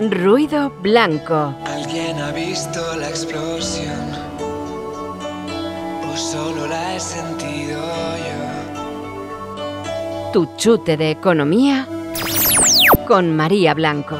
Ruido blanco. ¿Alguien ha visto la explosión? ¿O solo la he sentido yo? Tu chute de economía con María Blanco.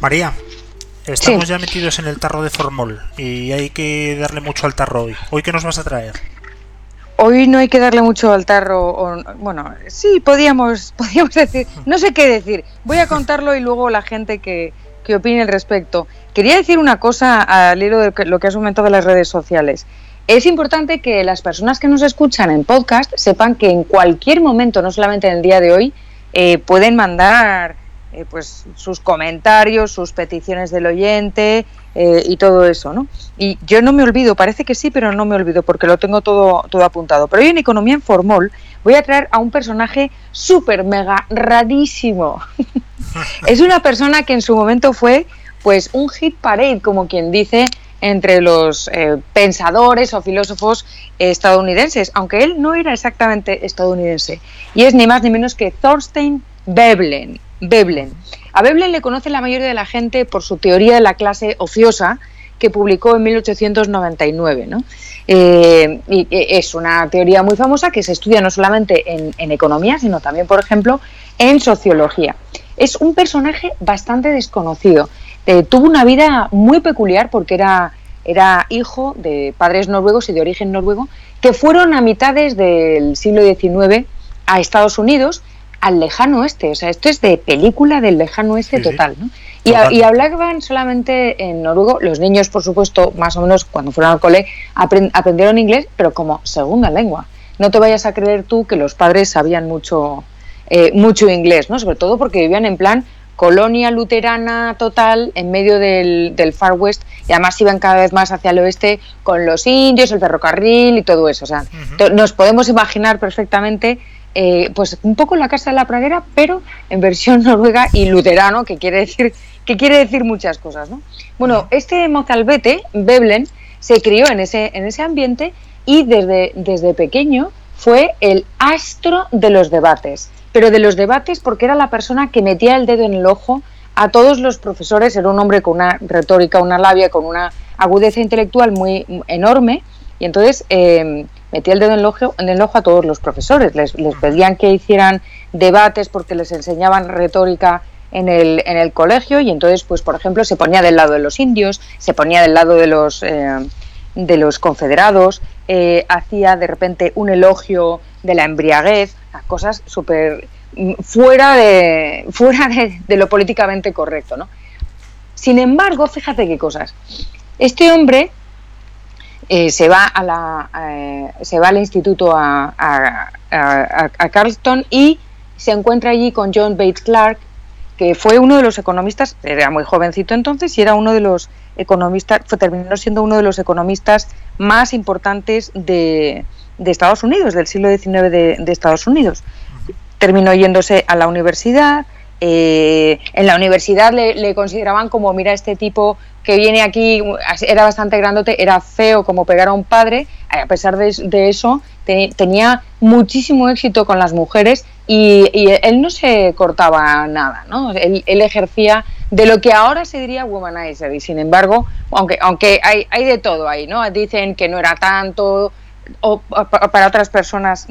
María, estamos ya metidos en el tarro de formol y hay que darle mucho al tarro hoy. ¿Hoy qué nos vas a traer? Hoy no hay que darle mucho al tarro. o- bueno, sí, podíamos, podíamos decir. No sé qué decir. Voy a contarlo y luego la gente que, que opine al respecto. Quería decir una cosa al hilo de lo que has comentado de las redes sociales. Es importante que las personas que nos escuchan en podcast sepan que en cualquier momento, no solamente en el día de hoy, eh, pueden mandar eh, pues sus comentarios, sus peticiones del oyente eh, y todo eso, ¿no? Y yo no me olvido, parece que sí, pero no me olvido porque lo tengo todo, todo apuntado. Pero hoy en Economía en Formol voy a traer a un personaje súper mega rarísimo. es una persona que en su momento fue pues un hit parade, como quien dice, entre los eh, pensadores o filósofos estadounidenses, aunque él no era exactamente estadounidense. Y es ni más ni menos que Thorstein Veblen. Veblen. A Veblen le conoce la mayoría de la gente por su teoría de la clase ociosa que publicó en 1899. ¿no? Eh, eh, es una teoría muy famosa que se estudia no solamente en, economía, sino también, por ejemplo, en sociología. Es un personaje bastante desconocido. Eh, tuvo una vida muy peculiar porque era hijo de padres noruegos y de origen noruego que fueron a mitades del siglo XIX a Estados Unidos, al lejano oeste. O sea, esto es de película del lejano oeste Sí, total. ¿no? Y, a- y hablaban solamente en noruego. Los niños, por supuesto, más o menos cuando fueron al cole, apren- aprendieron inglés, pero como segunda lengua. No te vayas a creer tú que los padres sabían mucho, eh, mucho inglés, ¿no? Sobre todo porque vivían en plan colonia luterana total en medio del, del Far West y además iban cada vez más hacia el oeste con los indios, el ferrocarril y todo eso. O sea, nos podemos imaginar perfectamente eh, pues un poco la casa de la pradera, pero en versión noruega y luterano, que quiere decir, que quiere decir muchas cosas, ¿no? Bueno, este mozalbete, Veblen, se crió en ese, en ese ambiente y desde, desde pequeño fue el astro de los debates. Pero de los debates porque era la persona que metía el dedo en el ojo a todos los profesores, era un hombre con una retórica, una labia, con una agudeza intelectual muy enorme, y entonces eh, metía el dedo en el, ojo, en el ojo a todos los profesores. Les, les pedían que hicieran debates porque les enseñaban retórica en el, en el colegio y entonces, pues por ejemplo, se ponía del lado de los indios, se ponía del lado de los, eh, de los confederados, eh, hacía de repente un elogio de la embriaguez, cosas súper mm, fuera, de, fuera de, de lo políticamente correcto. ¿no? Sin embargo, fíjate qué cosas. Este hombre eh, se, va a la, eh, se va al instituto a, a, a, a Carlton y se encuentra allí con John Bates Clark, que fue uno de los economistas, era muy jovencito entonces y era uno de los economistas, fue, terminó siendo uno de los economistas más importantes de, de Estados Unidos, del siglo XIX de, de Estados Unidos. Terminó yéndose a la universidad, eh, en la universidad le, consideraban como, mira, este tipo que viene aquí, era bastante grandote, era feo como pegar a un padre, a pesar de, eso, te, tenía muchísimo éxito con las mujeres y, él no se cortaba nada, ¿no? Él, él, ejercía de lo que ahora se diría womanizer y sin embargo, aunque, aunque hay, hay de todo ahí, ¿no? Dicen que no era tanto, o para otras personas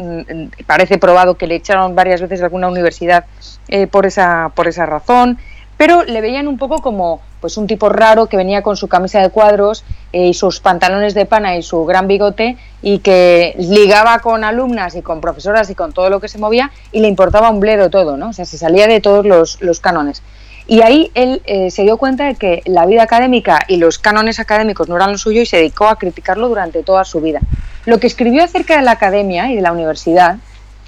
parece probado que le echaron varias veces de alguna universidad eh, por, esa, por esa razón, pero le veían un poco como pues un tipo raro que venía con su camisa de cuadros eh, y sus pantalones de pana y su gran bigote y que ligaba con alumnas y con profesoras y con todo lo que se movía y le importaba un bledo todo, ¿no? O sea, se salía de todos los, los cánones. Y ahí él eh, se dio cuenta de que la vida académica y los cánones académicos no eran lo suyo y se dedicó a criticarlo durante toda su vida. Lo que escribió acerca de la academia y de la universidad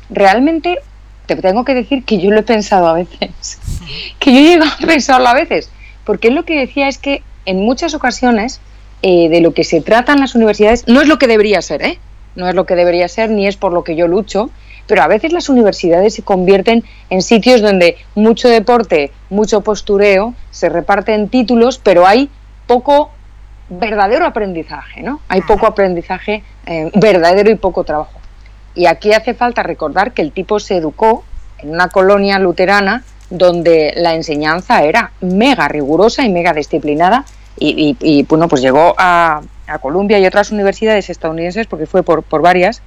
realmente te tengo que decir que yo lo he pensado a veces, que yo he llegado a pensarlo a veces, porque él lo que decía es que en muchas ocasiones eh, de lo que se trata en las universidades no es lo que debería ser, ¿eh? No es lo que debería ser ni es por lo que yo lucho, pero a veces las universidades se convierten en sitios donde mucho deporte, mucho postureo, se reparten títulos, pero hay poco verdadero aprendizaje, ¿no? Hay poco aprendizaje eh, verdadero y poco trabajo. Y aquí hace falta recordar que el tipo se educó en una colonia luterana donde la enseñanza era mega rigurosa y mega disciplinada y, bueno, pues llegó a, a, Columbia y otras universidades estadounidenses, porque fue por, por varias,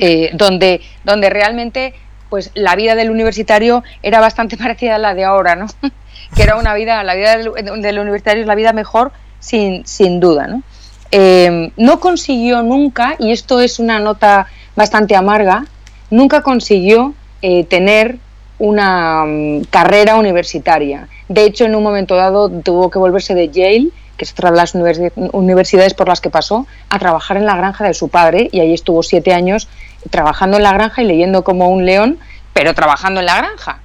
eh, donde, donde realmente pues la vida del universitario era bastante parecida a la de ahora, ¿no? que era una vida, la vida del, universitario es la vida mejor sin, sin duda, ¿no? Eh, no consiguió nunca, y esto es una nota bastante amarga, nunca consiguió eh, tener una um, carrera universitaria. De hecho, en un momento dado tuvo que volverse de Yale, que es otra de las universidades por las que pasó, a trabajar en la granja de su padre y ahí estuvo siete años trabajando en la granja y leyendo como un león, pero trabajando en la granja.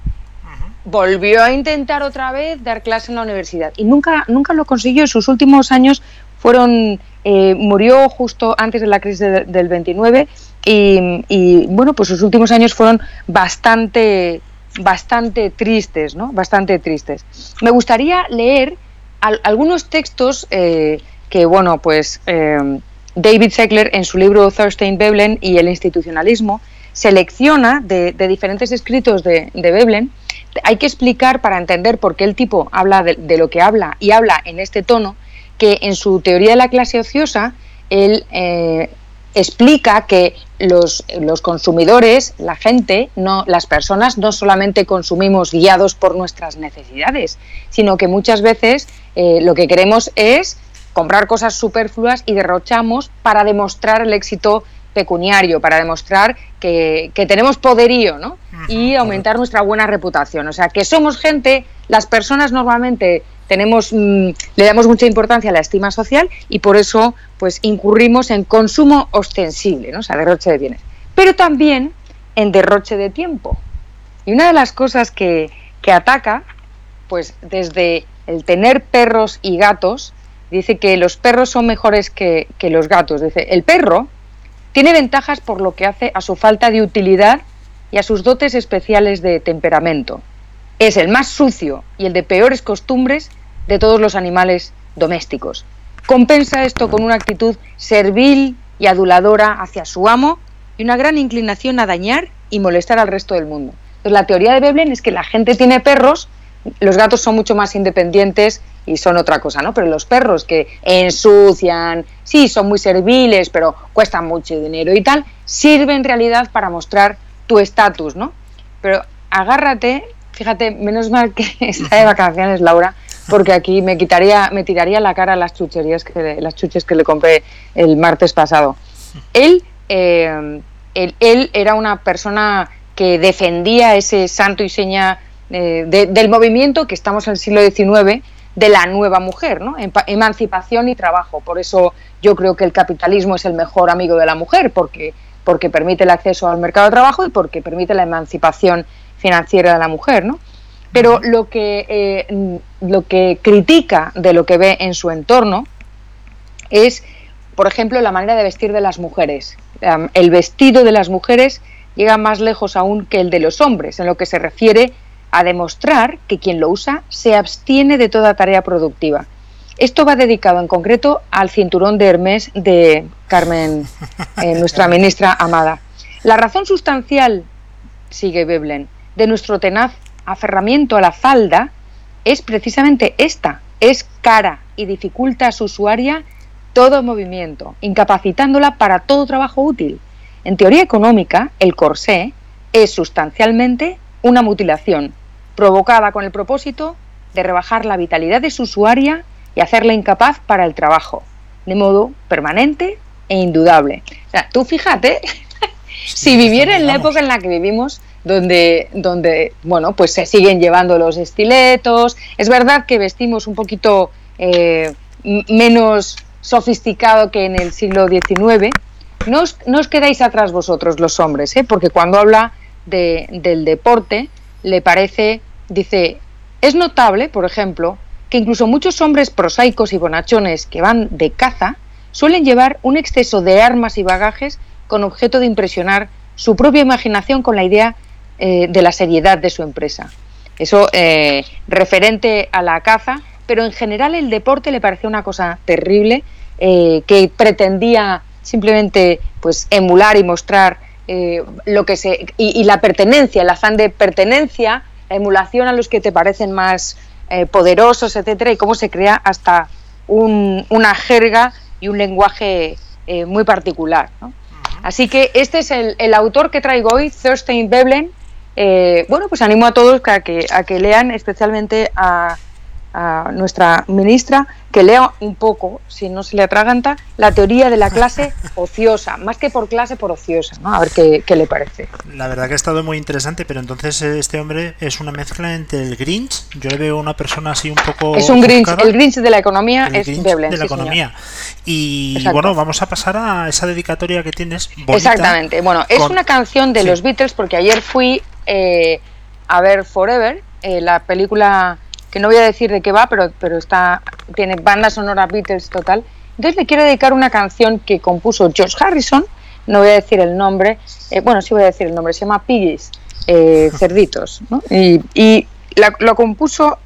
Volvió a intentar otra vez dar clase en la universidad y nunca, nunca lo consiguió. Sus últimos años fueron eh, murió justo antes de la crisis de, del 29 y, y, bueno, pues sus últimos años fueron bastante, bastante tristes, ¿no? Bastante tristes. Me gustaría leer al, algunos textos eh, que, bueno, pues eh, David Segler en su libro Thorstein Veblen y el institucionalismo selecciona de, diferentes escritos de, de, Veblen. Hay que explicar para entender por qué el tipo habla de, de lo que habla y habla en este tono que en su teoría de la clase ociosa él eh, explica que los, los, consumidores, la gente, no, las personas no solamente consumimos guiados por nuestras necesidades, sino que muchas veces eh, lo que queremos es comprar cosas superfluas y derrochamos para demostrar el éxito pecuniario, para demostrar que, que tenemos poderío ¿no? y aumentar nuestra buena reputación. O sea, que somos gente, las personas normalmente tenemos, mmm, le damos mucha importancia a la estima social y por eso pues incurrimos en consumo ostensible, ¿no? o sea, derroche de bienes, pero también en derroche de tiempo. Y una de las cosas que, que ataca, pues desde el tener perros y gatos, dice que los perros son mejores que, que los gatos. Dice, el perro tiene ventajas por lo que hace a su falta de utilidad y a sus dotes especiales de temperamento. Es el más sucio y el de peores costumbres de todos los animales domésticos. Compensa esto con una actitud servil y aduladora hacia su amo y una gran inclinación a dañar y molestar al resto del mundo. Entonces, la teoría de Veblen es que la gente tiene perros, los gatos son mucho más independientes y son otra cosa, ¿no? Pero los perros que ensucian, sí, son muy serviles, pero cuestan mucho dinero y tal, sirven en realidad para mostrar tu estatus, ¿no? Pero agárrate, fíjate, menos mal que está de vacaciones Laura, porque aquí me quitaría, me tiraría la cara las chucherías que las chuches que le compré el martes pasado. Él, eh, él, él, era una persona que defendía ese santo y seña eh, de, del movimiento que estamos en el siglo XIX de la nueva mujer, ¿no? emancipación y trabajo. Por eso yo creo que el capitalismo es el mejor amigo de la mujer, porque, porque permite el acceso al mercado de trabajo y porque permite la emancipación financiera de la mujer, ¿no? Pero lo que, eh, lo que critica de lo que ve en su entorno es, por ejemplo, la manera de vestir de las mujeres. Um, el vestido de las mujeres llega más lejos aún que el de los hombres, en lo que se refiere a demostrar que quien lo usa se abstiene de toda tarea productiva. Esto va dedicado en concreto al cinturón de Hermes de Carmen, eh, nuestra ministra amada. La razón sustancial, sigue Veblen, de nuestro tenaz aferramiento a la falda es precisamente esta, es cara y dificulta a su usuaria todo movimiento, incapacitándola para todo trabajo útil. En teoría económica, el corsé es sustancialmente una mutilación, provocada con el propósito de rebajar la vitalidad de su usuaria y hacerla incapaz para el trabajo, de modo permanente e indudable. O sea, tú fíjate, si viviera en la época en la que vivimos, donde, donde bueno, pues se siguen llevando los estiletos. Es verdad que vestimos un poquito eh, menos sofisticado que en el siglo XIX. No os, no os, quedáis atrás vosotros, los hombres, ¿eh? porque cuando habla de- del deporte le parece, dice, es notable, por ejemplo, que incluso muchos hombres prosaicos y bonachones que van de caza suelen llevar un exceso de armas y bagajes con objeto de impresionar su propia imaginación con la idea eh, de la seriedad de su empresa. Eso eh, referente a la caza, pero en general el deporte le parecía una cosa terrible eh, que pretendía simplemente pues emular y mostrar eh, lo que se y, y la pertenencia, el afán de pertenencia, la emulación a los que te parecen más eh, poderosos, etcétera, y cómo se crea hasta un- una jerga y un lenguaje eh, muy particular. ¿no? Así que este es el, el autor que traigo hoy, Thorstein Veblen. Eh, bueno, pues animo a todos a que, a que lean, especialmente a, a nuestra ministra, que lea un poco, si no se le atraganta, la teoría de la clase ociosa, más que por clase, por ociosa, ¿no? A ver qué, qué le parece. La verdad que ha estado muy interesante, pero entonces eh, este hombre es una mezcla entre el Grinch, yo le veo una persona así un poco... es un Grinch, el Grinch de la economía el es Grinch de la sí, señor. economía. Y Exacto. bueno, vamos a pasar a esa dedicatoria que tienes. bonita, Exactamente. Bueno, es con- una canción de Sí. los Beatles porque ayer fui eh, a ver Forever, eh, la película que no voy a decir de qué va, pero, pero está tiene banda sonora Beatles total. Entonces le quiero dedicar una canción que compuso George Harrison, no voy a decir el nombre, eh, bueno, sí voy a decir el nombre, se llama Piggies, eh, cerditos, ¿no? Y, y la- lo compuso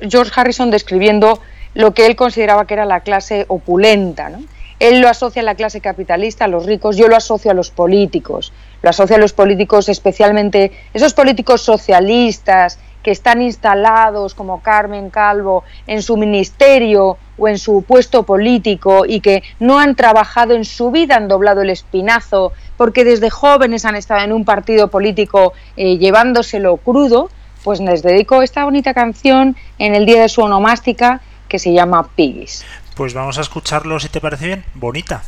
George Harrison describiendo lo que él consideraba que era la clase opulenta. ¿no? Él lo asocia a la clase capitalista, a los ricos, yo lo asocio a los políticos. Lo asocio a los políticos especialmente, esos políticos socialistas que están instalados como Carmen Calvo en su ministerio o en su puesto político y que no han trabajado en su vida, han doblado el espinazo porque desde jóvenes han estado en un partido político eh, llevándoselo crudo, pues les dedico esta bonita canción en el día de su onomástica que se llama Piggies. Pues vamos a escucharlo si te parece bien. Bonita.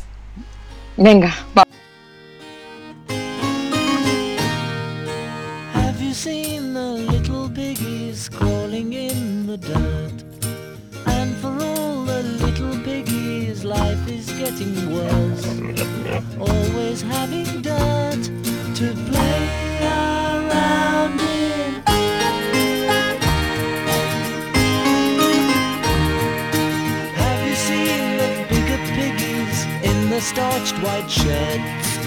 Venga, va. Always having dirt to play around in. Have you seen the bigger piggies in the starched white sheds?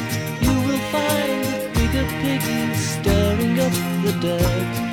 You will find the bigger piggies stirring up the dirt.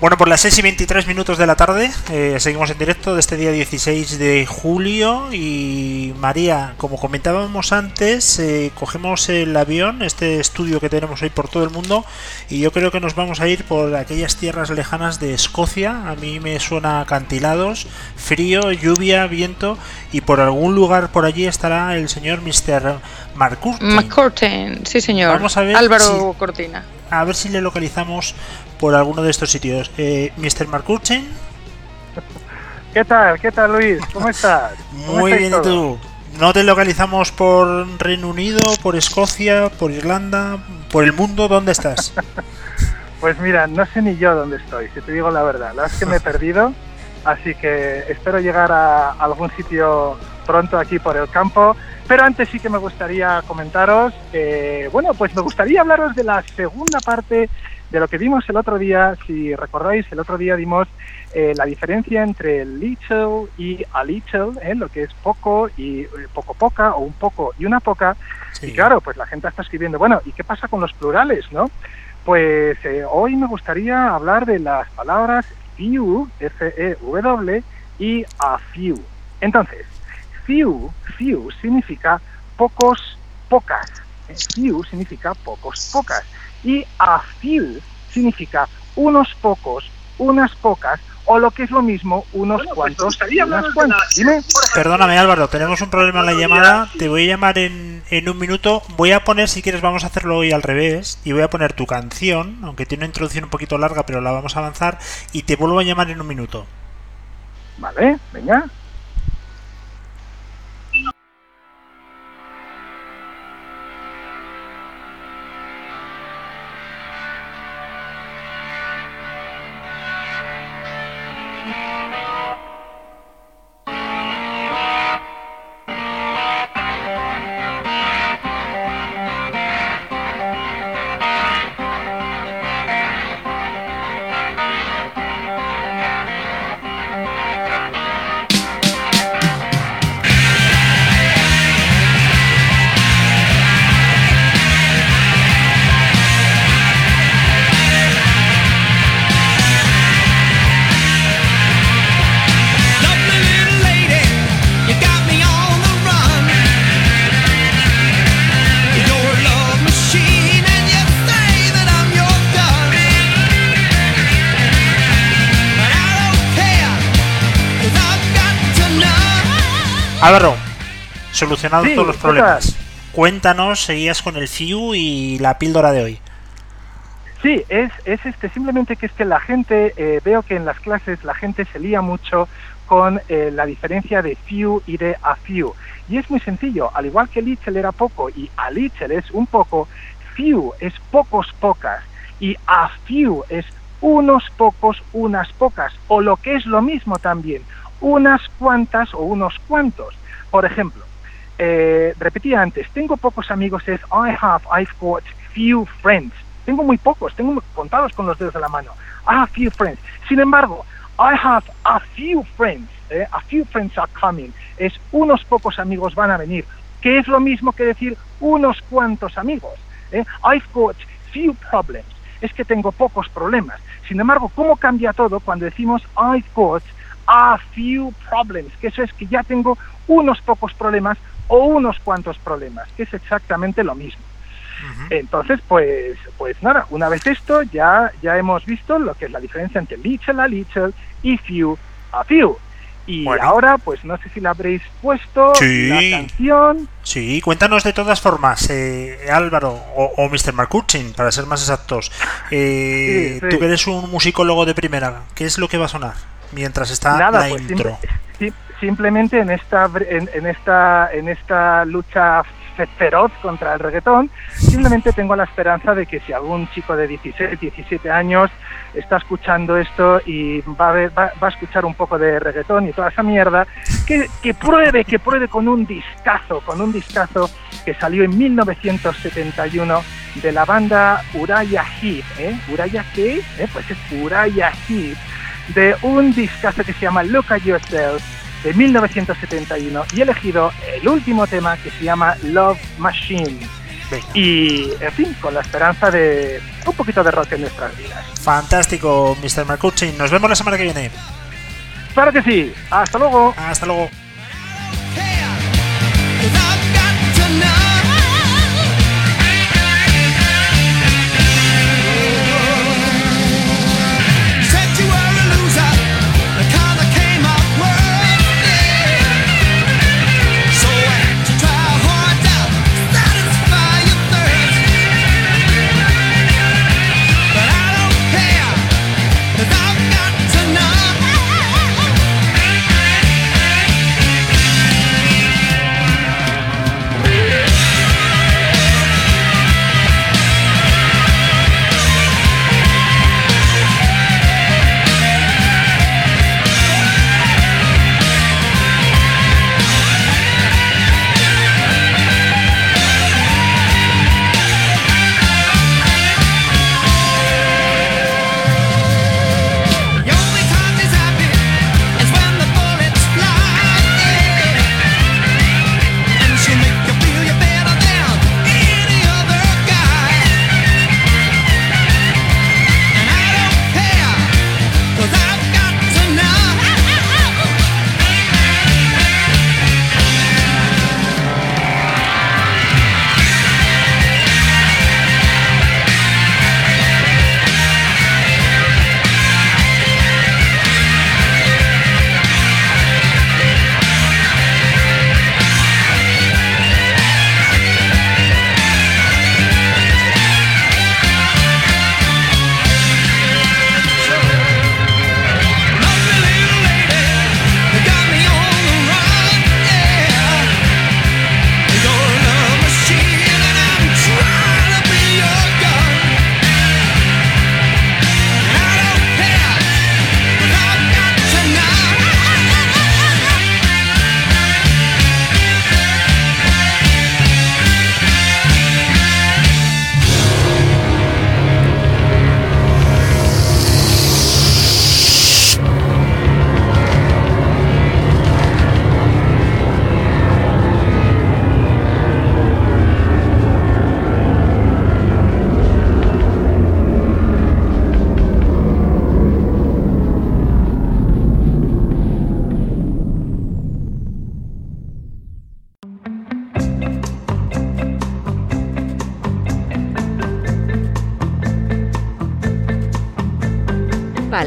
Bueno, por las 6 y 23 minutos de la tarde, eh, seguimos en directo de este día 16 de julio y María, como comentábamos antes, eh, cogemos el avión, este estudio que tenemos hoy por todo el mundo y yo creo que nos vamos a ir por aquellas tierras lejanas de Escocia, a mí me suena acantilados, frío, lluvia, viento y por algún lugar por allí estará el señor Mr. Marcus. McCurtain, sí señor. Vamos a ver Álvaro Cortina. A ver si le localizamos por alguno de estos sitios. Eh, Mr. Marcurchen. ¿Qué tal? ¿Qué tal, Luis? ¿Cómo estás? ¿Cómo Muy bien, tú? ¿No te localizamos por Reino Unido, por Escocia, por Irlanda, por el mundo? ¿Dónde estás? Pues mira, no sé ni yo dónde estoy, si te digo la verdad. La verdad es que me he perdido, así que espero llegar a algún sitio pronto aquí por el campo. Pero antes sí que me gustaría comentaros, eh, bueno, pues me gustaría hablaros de la segunda parte de lo que vimos el otro día. Si recordáis, el otro día vimos eh, la diferencia entre little y a little, eh, lo que es poco y eh, poco poca o un poco y una poca. Sí. Y claro, pues la gente está escribiendo, bueno, ¿y qué pasa con los plurales, no? Pues eh, hoy me gustaría hablar de las palabras few, F-E-W, y a few. Entonces, few, few significa pocos, pocas. Few significa pocos, pocas. Y a few significa unos pocos, unas pocas, o lo que es lo mismo, unos cuantos, unas cuantas. Dime. Perdóname Álvaro, tenemos un problema en la llamada. Te voy a llamar en, en un minuto. Voy a poner, si quieres, vamos a hacerlo hoy al revés. Y voy a poner tu canción, aunque tiene una introducción un poquito larga, pero la vamos a avanzar. Y te vuelvo a llamar en un minuto. Vale, venga. Álvaro, solucionado Sí, todos los ¿qué problemas. Cuéntanos, seguías con el FIU y la píldora de hoy. Sí, es, es este, simplemente que es que la gente, eh, veo que en las clases la gente se lía mucho con eh, la diferencia de few y de a few. Y es muy sencillo, al igual que little era poco y a little es un poco, few es pocos pocas y a few es unos pocos, unas pocas, o lo que es lo mismo también, unas cuantas o unos cuantos. Por ejemplo, eh, repetía antes, tengo pocos amigos es I have, I've got few friends. Tengo muy pocos, tengo contados con los dedos de la mano. I have few friends. Sin embargo, I have a few friends. eh, A few friends are coming. Es unos pocos amigos van a venir. Que es lo mismo que decir unos cuantos amigos. eh. I've got few problems. Es que tengo pocos problemas. Sin embargo, ¿cómo cambia todo cuando decimos I've got a few problems? Que eso es que ya tengo unos pocos problemas o unos cuantos problemas, que es exactamente lo mismo. Entonces, pues, pues nada, una vez esto, ya, ya hemos visto lo que es la diferencia entre little a little y few a few. Y Bueno. ahora, pues no sé si la habréis puesto, Sí. la canción. Sí, cuéntanos de todas formas, eh, Álvaro o, o Mr. Marcuchin, para ser más exactos. Eh, Sí, sí. Tú que eres un musicólogo de primera, ¿qué es lo que va a sonar mientras está Nada, la pues intro? sim- simplemente en esta, en, en esta, en esta lucha fe- feroz contra el reggaetón, simplemente tengo la esperanza de que si algún chico de 16, 17 años está escuchando esto y va a, ver- va, va a escuchar un poco de reggaetón y toda esa mierda, que, que pruebe, que pruebe con un discazo, con un discazo que salió en 1971 de la banda Uriah Heep, ¿eh? ¿Uriah qué? ¿Eh? Pues es Uriah Heep, de un discazo que se llama Look at Yourself de 1971 y he elegido el último tema que se llama Love Machine. Venga. y, en fin, con la esperanza de un poquito de rock en nuestras vidas. Fantástico, Mr. McCutcheon. Nos vemos la semana que viene. Claro que sí, hasta luego. Hasta luego.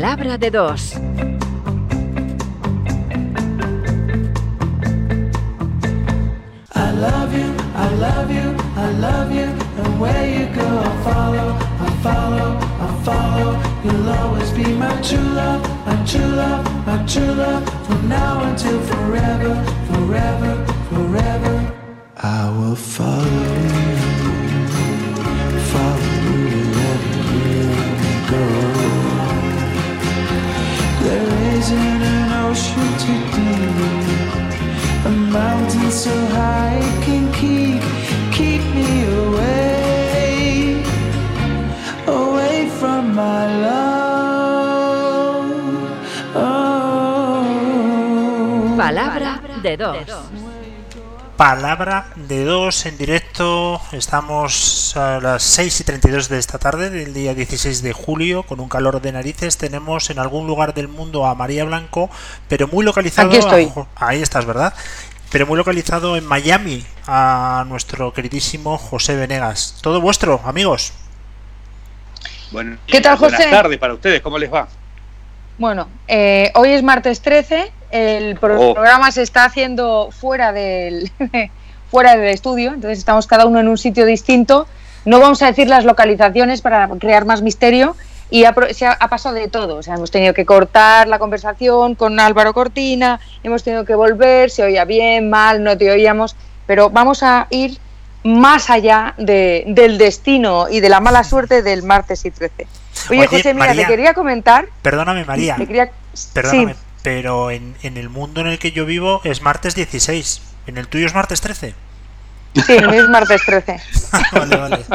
Palabra de dos. I love you, I love you, I love you. And where you go, I'll follow, I'll follow, I'll follow. You'll always be my true love, my true love, my true love. From now until forever, forever, forever. I will follow So high can keep, me away from my love. Oh. Palabra de dos. Palabra de dos en directo. Estamos a las 6 y 32 de esta tarde del día 16 de julio con un calor de narices. Tenemos en algún lugar del mundo a María Blanco, pero muy localizado. Aquí estoy. a ahí estás, ¿verdad? Pero muy localizado en Miami a nuestro queridísimo José Venegas. Todo vuestro, amigos. Bueno, ¿Qué tal, buenas José? tardes para ustedes, ¿cómo les va? Bueno, eh, hoy es martes 13, el pro- Oh. programa se está haciendo fuera del, fuera del estudio, entonces estamos cada uno en un sitio distinto. No vamos a decir las localizaciones para crear más misterio y ha, pro- se ha, ha pasado de todo. O sea, hemos tenido que cortar la conversación con Álvaro Cortina, hemos tenido que volver, se oía bien, mal, no te oíamos, pero vamos a ir más allá de- del destino y de la mala suerte del martes y 13. Oye, Oye, José, mira, María. te quería comentar Perdóname, María. te quería- Perdóname, Sí, pero en, en el mundo en el que yo vivo es martes 16. ¿En el tuyo es martes 13? sí, es martes 13. vale, vale.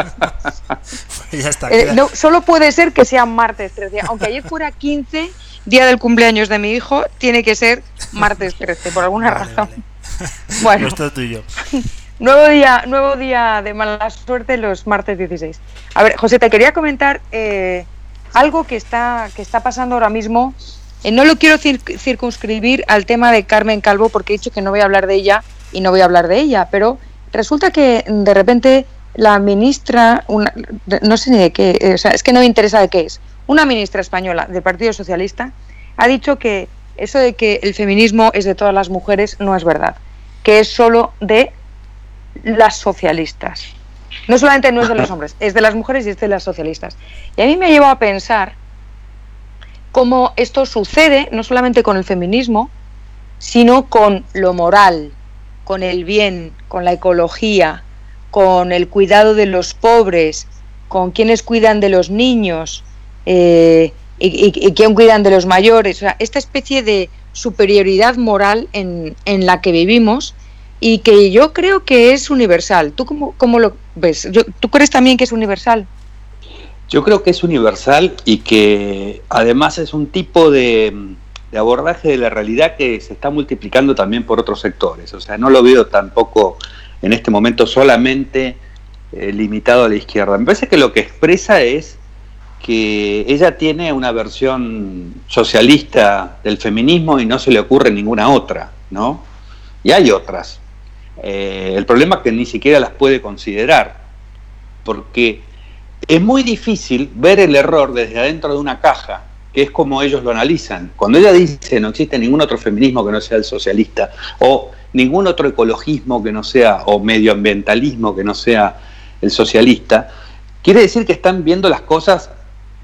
Pues ya está. Eh, no, solo puede ser que sea martes 13. Aunque ayer fuera 15, día del cumpleaños de mi hijo, tiene que ser martes 13, por alguna Vale, razón. vale. Bueno, tuyo. Nuevo día, nuevo día de mala suerte los martes 16. A ver, José, te quería comentar eh, algo que está, que está pasando ahora mismo. Eh, no lo quiero cir- circunscribir al tema de Carmen Calvo porque he dicho que no voy a hablar de ella y no voy a hablar de ella, pero resulta que de repente la ministra, una- no sé ni de qué, eh, o sea, es que no me interesa de qué es, una ministra española del Partido Socialista ha dicho que eso de que el feminismo es de todas las mujeres no es verdad, que es solo de las socialistas. No solamente no es de los hombres, es de las mujeres y es de las socialistas. Y a mí me ha llevado a pensar cómo esto sucede no solamente con el feminismo, sino con lo moral, con el bien, con la ecología, con el cuidado de los pobres, con quienes cuidan de los niños eh, y, y- quién cuidan de los mayores. O sea, esta especie de superioridad moral en, en la que vivimos y que yo creo que es universal. ¿Tú cómo, cómo lo ves? ¿Tú crees también que es universal? Yo creo que es universal y que además es un tipo de, abordaje de la realidad que se está multiplicando también por otros sectores. O sea, no lo veo tampoco en este momento solamente eh, limitado a la izquierda. Me parece que lo que expresa es que ella tiene una versión socialista del feminismo y no se le ocurre ninguna otra, ¿no? Y hay otras. Eh, el problema es que ni siquiera las puede considerar, porque es muy difícil ver el error desde adentro de una caja, que es como ellos lo analizan. Cuando ella dice no existe ningún otro feminismo que no sea el socialista, o ningún otro ecologismo que no sea, o medioambientalismo que no sea el socialista, quiere decir que están viendo las cosas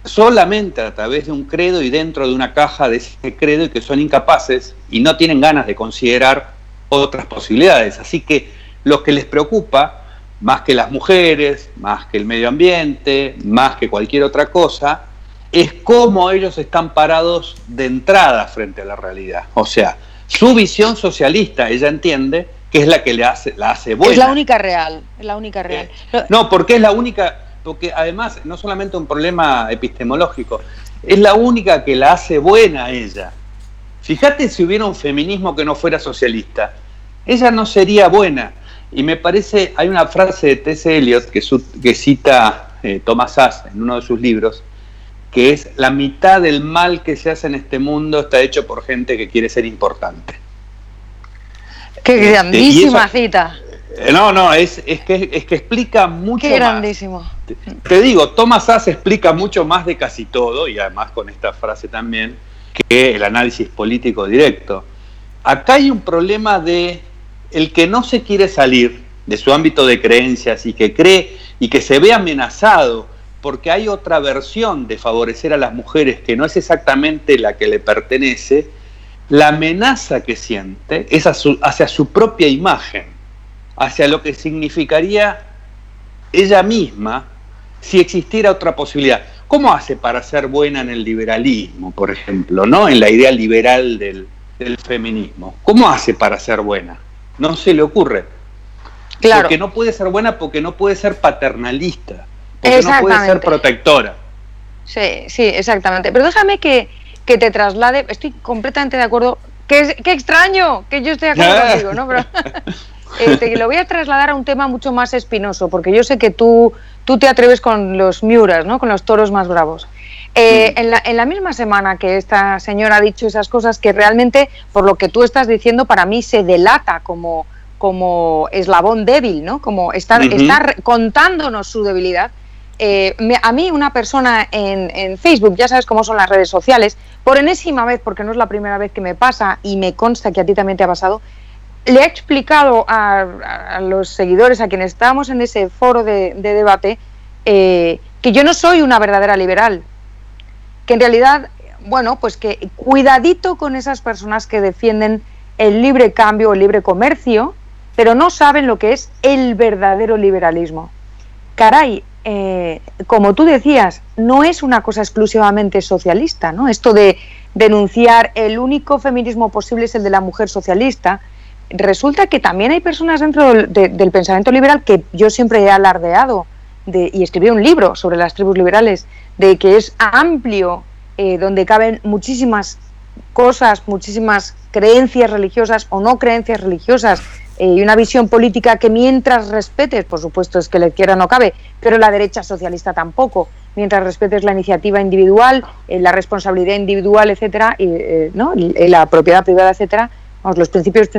solamente a través de un credo y dentro de una caja de ese credo y que son incapaces y no tienen ganas de considerar otras posibilidades. Así que lo que les preocupa, más que las mujeres, más que el medio ambiente, más que cualquier otra cosa, es cómo ellos están parados de entrada frente a la realidad. O sea, su visión socialista, ella entiende que es la que le hace, la hace buena. Es la única real, es la única real. Lo- No, porque es la única, porque además no solamente un problema epistemológico, es la única que la hace buena a ella. Fíjate si hubiera un feminismo que no fuera socialista, ella no sería buena. Y me parece, hay una frase de T.S. Eliot que, su- que cita eh, Thomas Sass en uno de sus libros, que es la mitad del mal que se hace en este mundo está hecho por gente que quiere ser importante. Qué Este, grandísima eso- cita. Eh, No, no, es, es, que, es que explica mucho Qué más. grandísimo. Te digo, Thomas Sass explica mucho más de casi todo, y además con esta frase también, que el análisis político directo. Acá hay un problema de el que no se quiere salir de su ámbito de creencias y que cree y que se ve amenazado porque hay otra versión de favorecer a las mujeres que no es exactamente la que le pertenece, la amenaza que siente es hacia su propia imagen, hacia lo que significaría ella misma si existiera otra posibilidad. ¿Cómo hace para ser buena en el liberalismo, por ejemplo, ¿no? en la idea liberal del, del feminismo? ¿Cómo hace para ser buena? No se le ocurre. Claro. Porque no puede ser buena porque no puede ser paternalista, porque no puede ser protectora. Sí, sí, exactamente. Pero déjame que, que te traslade, estoy completamente de acuerdo. Qué, qué extraño que yo esté de acuerdo contigo, ¿no? Pero, eh, te lo voy a trasladar a un tema mucho más espinoso, porque yo sé que tú, tú te atreves con los miuras, ¿no? Con los toros más bravos. Eh, en, la, en la misma semana que esta señora ha dicho esas cosas que realmente, por lo que tú estás diciendo, para mí se delata como, como eslabón débil, ¿no? Como re- contándonos su debilidad. Eh, me- a mí una persona en, en Facebook, ya sabes cómo son las redes sociales, por enésima vez, porque no es la primera vez que me pasa y me consta que a ti también te ha pasado, le ha explicado a, a- a los seguidores, a quienes estábamos en ese foro de, de debate, eh, que yo no soy una verdadera liberal, que en realidad, bueno, pues que cuidadito con esas personas que defienden el libre cambio, el libre comercio, pero no saben lo que es el verdadero liberalismo. Caray, eh, como tú decías, no es una cosa exclusivamente socialista, ¿no? Esto de denunciar el único feminismo posible es el de la mujer socialista. Resulta que también hay personas dentro del, de- del pensamiento liberal que yo siempre he alardeado de, y escribí un libro sobre las tribus liberales, de que es amplio, eh, donde caben muchísimas cosas, muchísimas creencias religiosas o no creencias religiosas, eh, y una visión política que mientras respetes, por supuesto es que la izquierda no cabe, pero la derecha socialista tampoco, mientras respetes la iniciativa individual, eh, la responsabilidad individual, etcétera, y, eh, ¿no? la propiedad privada, etcétera, vamos, los principios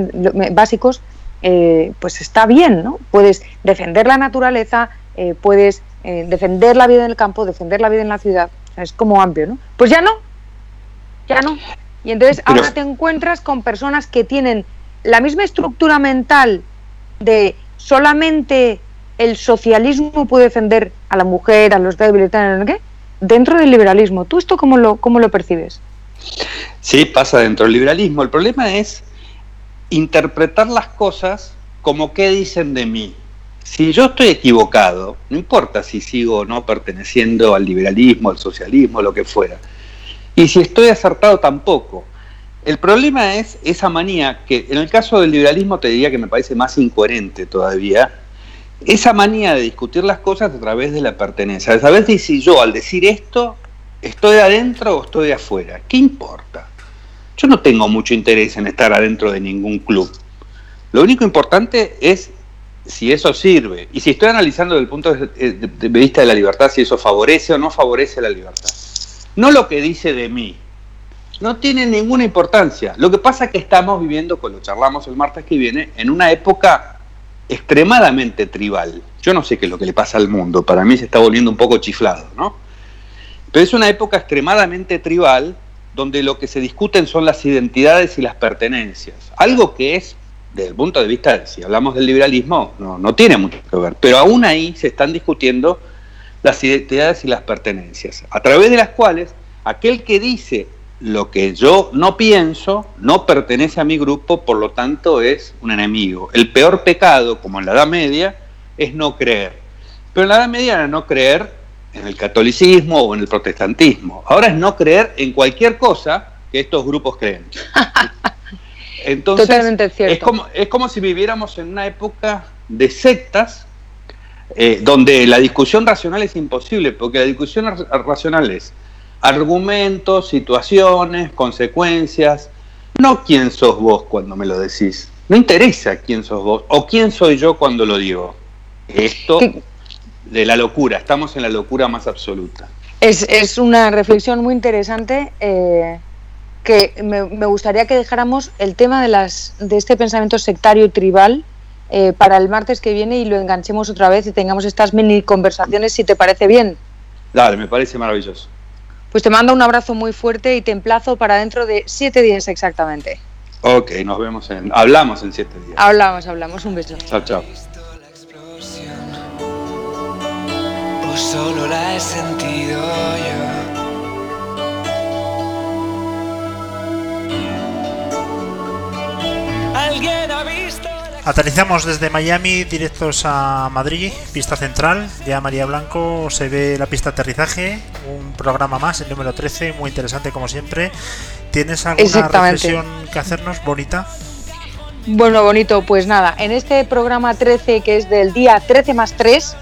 básicos, pues está bien, ¿no? Puedes defender la naturaleza, eh, puedes eh, defender la vida en el campo, defender la vida en la ciudad, o sea, es como amplio, ¿no? Pues ya no, ya no. Y entonces Pero- ahora te encuentras con personas que tienen la misma estructura mental de solamente el socialismo puede defender a la mujer, a los débiles. ¿qué? dentro del liberalismo. ¿Tú esto cómo lo, cómo lo percibes? Sí, pasa dentro del liberalismo. El problema es interpretar las cosas como qué dicen de mí. Si yo estoy equivocado, no importa si sigo o no perteneciendo al liberalismo, al socialismo, lo que fuera. Y si estoy acertado tampoco. El problema es esa manía que en el caso del liberalismo te diría que me parece más incoherente todavía. Esa manía de discutir las cosas a través de la pertenencia. De saber si- yo al decir esto estoy adentro o estoy afuera. ¿Qué importa? Yo no tengo mucho interés en estar adentro de ningún club. Lo único importante es si eso sirve. Y si estoy analizando desde el punto de, de- vista de la libertad, si eso favorece o no favorece la libertad. No lo que dice de mí. No tiene ninguna importancia. Lo que pasa es que estamos viviendo, como lo charlamos el martes que viene, en una época extremadamente tribal. Yo no sé qué es lo que le pasa al mundo. Para mí se está volviendo un poco chiflado, ¿no? Pero es una época extremadamente tribal donde lo que se discuten son las identidades y las pertenencias. Algo que es, desde el punto de vista, de- si hablamos del liberalismo, no, no tiene mucho que ver. Pero aún ahí se están discutiendo las identidades y las pertenencias, a través de las cuales aquel que dice lo que yo no pienso no pertenece a mi grupo, por lo tanto es un enemigo. El peor pecado, como en la Edad Media, es no creer. Pero en la Edad Media era no creer en el catolicismo o en el protestantismo. Ahora es no creer en cualquier cosa que estos grupos creen. Entonces, Totalmente cierto. Es como, es como si viviéramos en una época de sectas eh, donde la discusión racional es imposible, porque la discusión ra- racional es argumentos, situaciones, consecuencias, no quién sos vos cuando me lo decís. No interesa quién sos vos o quién soy yo cuando lo digo. Esto de la locura, estamos en la locura más absoluta. Es, es una reflexión muy interesante eh, que me, me gustaría que dejáramos el tema de, las, de este pensamiento sectario y tribal eh, para el martes que viene y lo enganchemos otra vez y tengamos estas mini conversaciones si te parece bien. Dale, me parece maravilloso. Pues te mando un abrazo muy fuerte y te emplazo para dentro de siete días exactamente. Ok, nos vemos en. Hablamos en siete días. Hablamos, hablamos. Un beso. Chao, chao. solo la he sentido yo. Alguien ha visto Aterrizamos desde Miami directos a Madrid, pista central. Ya María Blanco se ve la pista de aterrizaje. Un programa más, el número 13, muy interesante como siempre. ¿Tienes alguna reflexión que hacernos bonita? Bueno, bonito, pues nada, en este programa 13 que es del día 13 más 3,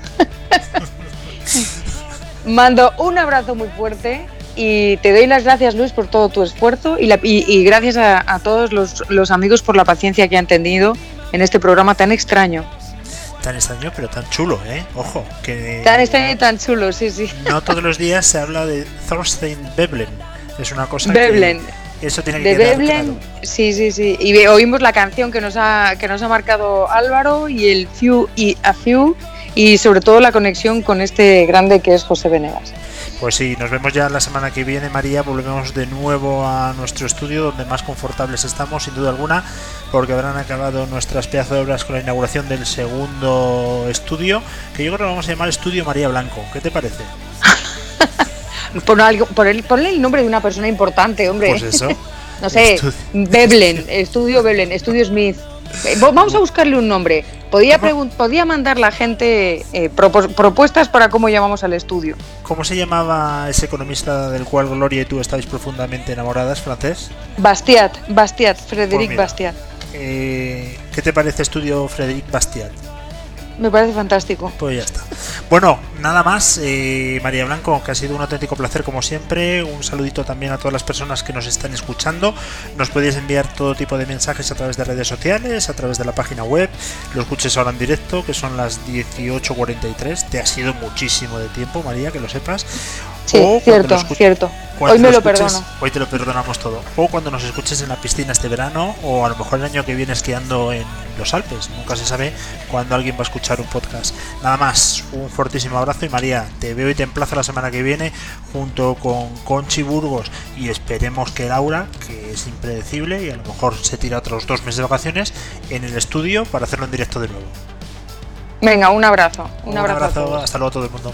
mando un abrazo muy fuerte y te doy las gracias Luis por todo tu esfuerzo y, la- y- y gracias a, a todos los, los amigos por la paciencia que han tenido en este programa tan extraño. Tan extraño, pero tan chulo, ¿eh? Ojo, que Tan extraño y tan chulo, sí, sí. no todos los días se habla de Thorstein Veblen. Es una cosa Veblen. que eso tiene que De Veblen, claro. sí, sí, sí. Y oímos la canción que nos ha, que nos ha marcado Álvaro y el Few y a Few y sobre todo la conexión con este grande que es José Venegas. Pues sí, nos vemos ya la semana que viene, María. Volvemos de nuevo a nuestro estudio, donde más confortables estamos, sin duda alguna, porque habrán acabado nuestras pedazos de obras con la inauguración del segundo estudio, que yo creo que lo vamos a llamar Estudio María Blanco. ¿Qué te parece? Por algo, por el, ponle el nombre de una persona importante, hombre. Pues eso. no sé, Estu- Veblen, Estudio Veblen, Estudio Smith. Eh, Vamos a buscarle un nombre. Podía, podía mandar la gente eh, propuestas para cómo llamamos al estudio. ¿Cómo se llamaba ese economista del cual Gloria y tú estáis profundamente enamoradas, francés? Bastiat, Bastiat, Frederic Pues mira. Bastiat. Eh, ¿Qué te parece Estudio Frédéric Bastiat? Me parece fantástico. Pues ya está. Bueno, nada más, eh, María Blanco, que ha sido un auténtico placer como siempre. Un saludito también a todas las personas que nos están escuchando. Nos podéis enviar todo tipo de mensajes a través de redes sociales, a través de la página web. Lo escuches ahora en directo, que son las 18.43. Te ha sido muchísimo de tiempo, María, que lo sepas. Sí, O cierto, cierto. Hoy me lo escuches- perdono. Hoy te lo perdonamos todo. O cuando nos escuches en la piscina este verano, o a lo mejor el año que viene esquiando en los Alpes. Nunca se sabe cuándo alguien va a escuchar un podcast. Nada más, un fortísimo abrazo y María, te veo y te emplazo la semana que viene junto con Conchi Burgos y esperemos que Laura, que es impredecible y a lo mejor se tira otros dos meses de vacaciones, en el estudio para hacerlo en directo de nuevo. Venga, un abrazo. Un, abrazo, a todos. hasta luego a todo el mundo.